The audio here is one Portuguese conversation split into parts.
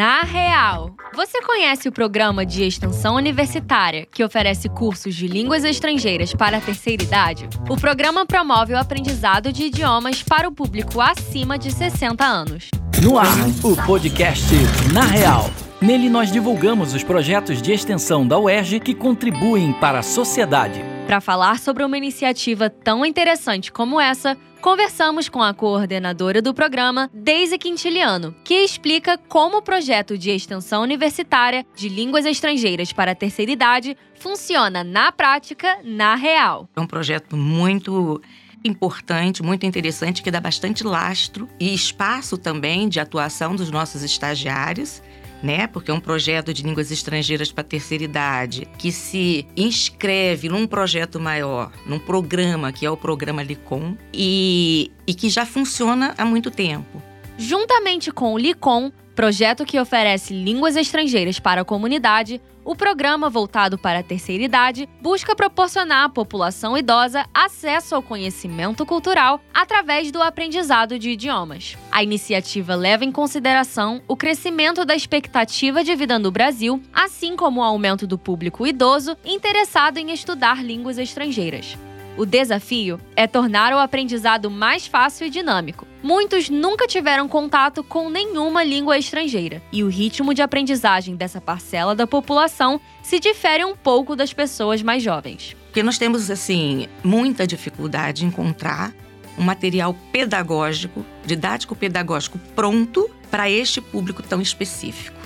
Na Real. Você conhece o programa de extensão universitária que oferece cursos de línguas estrangeiras para a terceira idade? O programa promove o aprendizado de idiomas para o público acima de 60 anos. No ar, o podcast Na Real. Nele nós divulgamos os projetos de extensão da UERJ que contribuem para a sociedade. Para falar sobre uma iniciativa tão interessante como essa, conversamos com a coordenadora do programa, Deise Quintiliano, que explica como o projeto de extensão universitária de línguas estrangeiras para a terceira idade funciona na prática, na real. É um projeto muito importante, muito interessante, que dá bastante lastro e espaço também de atuação dos nossos estagiários né? Porque é um projeto de línguas estrangeiras para terceira idade que se inscreve num projeto maior, num programa que é o programa Licom e, e que já funciona há muito tempo. Juntamente com o Licom, projeto que oferece línguas estrangeiras para a comunidade, o programa voltado para a terceira idade busca proporcionar à população idosa acesso ao conhecimento cultural através do aprendizado de idiomas. A iniciativa leva em consideração o crescimento da expectativa de vida no Brasil, assim como o aumento do público idoso interessado em estudar línguas estrangeiras. O desafio é tornar o aprendizado mais fácil e dinâmico. Muitos nunca tiveram contato com nenhuma língua estrangeira, e o ritmo de aprendizagem dessa parcela da população se difere um pouco das pessoas mais jovens. Porque nós temos, assim, muita dificuldade em encontrar um material pedagógico, didático-pedagógico pronto para este público tão específico.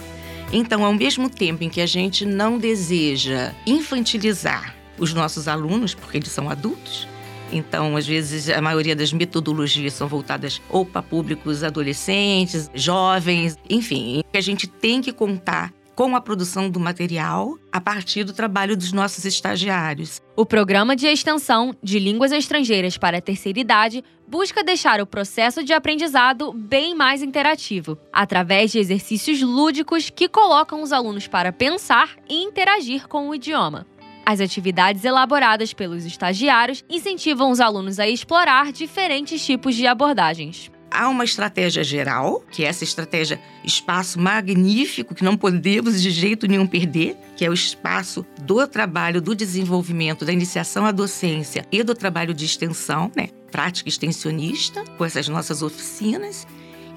Então, ao mesmo tempo em que a gente não deseja infantilizar os nossos alunos, porque eles são adultos. Então, às vezes, a maioria das metodologias são voltadas ou para públicos adolescentes, jovens, enfim. A gente tem que contar com a produção do material a partir do trabalho dos nossos estagiários. O programa de extensão de línguas estrangeiras para a terceira idade busca deixar o processo de aprendizado bem mais interativo, através de exercícios lúdicos que colocam os alunos para pensar e interagir com o idioma. As atividades elaboradas pelos estagiários incentivam os alunos a explorar diferentes tipos de abordagens. Há uma estratégia geral, que é essa estratégia espaço magnífico que não podemos de jeito nenhum perder, que é o espaço do trabalho, do desenvolvimento, da iniciação à docência e do trabalho de extensão, né? Prática extensionista, com essas nossas oficinas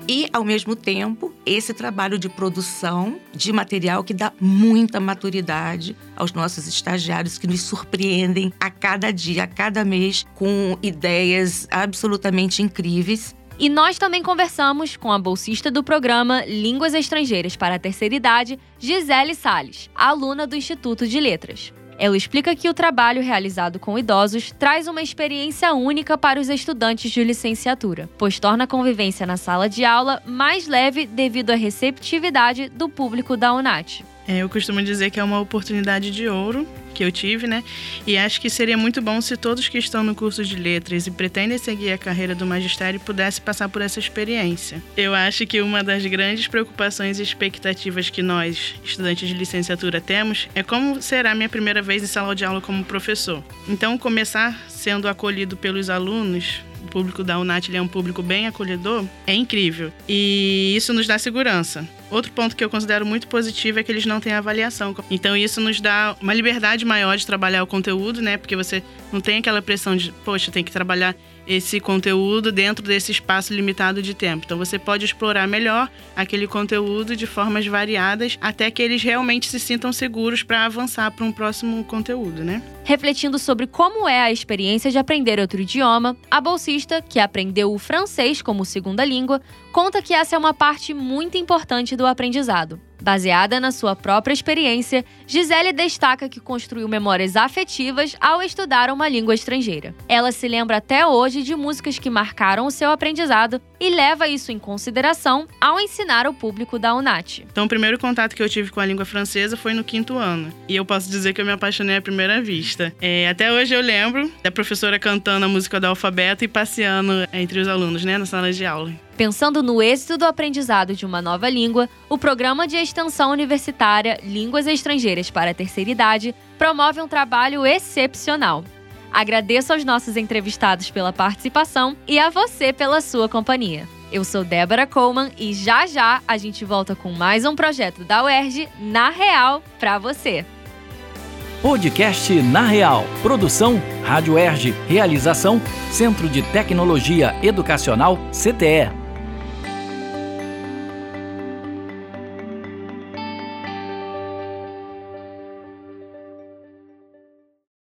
e, ao mesmo tempo, esse trabalho de produção de material que dá muita maturidade aos nossos estagiários que nos surpreendem a cada dia, a cada mês, com ideias absolutamente incríveis. E nós também conversamos com a bolsista do programa Línguas Estrangeiras para a Terceira Idade, Gisele Sales, aluna do Instituto de Letras. Ela explica que o trabalho realizado com idosos traz uma experiência única para os estudantes de licenciatura, pois torna a convivência na sala de aula mais leve devido à receptividade do público da UNAT. É, eu costumo dizer que é uma oportunidade de ouro que eu tive, né? E acho que seria muito bom se todos que estão no curso de letras e pretendem seguir a carreira do magistério pudessem passar por essa experiência. Eu acho que uma das grandes preocupações e expectativas que nós, estudantes de licenciatura, temos é como será minha primeira vez em sala de aula como professor. Então, começar sendo acolhido pelos alunos o público da UNAT é um público bem acolhedor, é incrível. E isso nos dá segurança. Outro ponto que eu considero muito positivo é que eles não têm avaliação. Então isso nos dá uma liberdade maior de trabalhar o conteúdo, né? Porque você não tem aquela pressão de, poxa, tem que trabalhar esse conteúdo dentro desse espaço limitado de tempo. Então você pode explorar melhor aquele conteúdo de formas variadas até que eles realmente se sintam seguros para avançar para um próximo conteúdo, né? Refletindo sobre como é a experiência de aprender outro idioma, a bolsista, que aprendeu o francês como segunda língua, conta que essa é uma parte muito importante do aprendizado. Baseada na sua própria experiência, Gisele destaca que construiu memórias afetivas ao estudar uma língua estrangeira. Ela se lembra até hoje de músicas que marcaram o seu aprendizado e leva isso em consideração ao ensinar o público da UNAT. Então, o primeiro contato que eu tive com a língua francesa foi no quinto ano. E eu posso dizer que eu me apaixonei à primeira vista. É, até hoje eu lembro da professora cantando a música do alfabeto e passeando entre os alunos, né, na sala de aula. Pensando no êxito do aprendizado de uma nova língua, o Programa de Extensão Universitária Línguas Estrangeiras para a Terceira Idade promove um trabalho excepcional. Agradeço aos nossos entrevistados pela participação e a você pela sua companhia. Eu sou Débora Coleman e já já a gente volta com mais um projeto da UERJ na Real para você. Podcast Na Real. Produção Rádio UERJ. Realização Centro de Tecnologia Educacional CTE.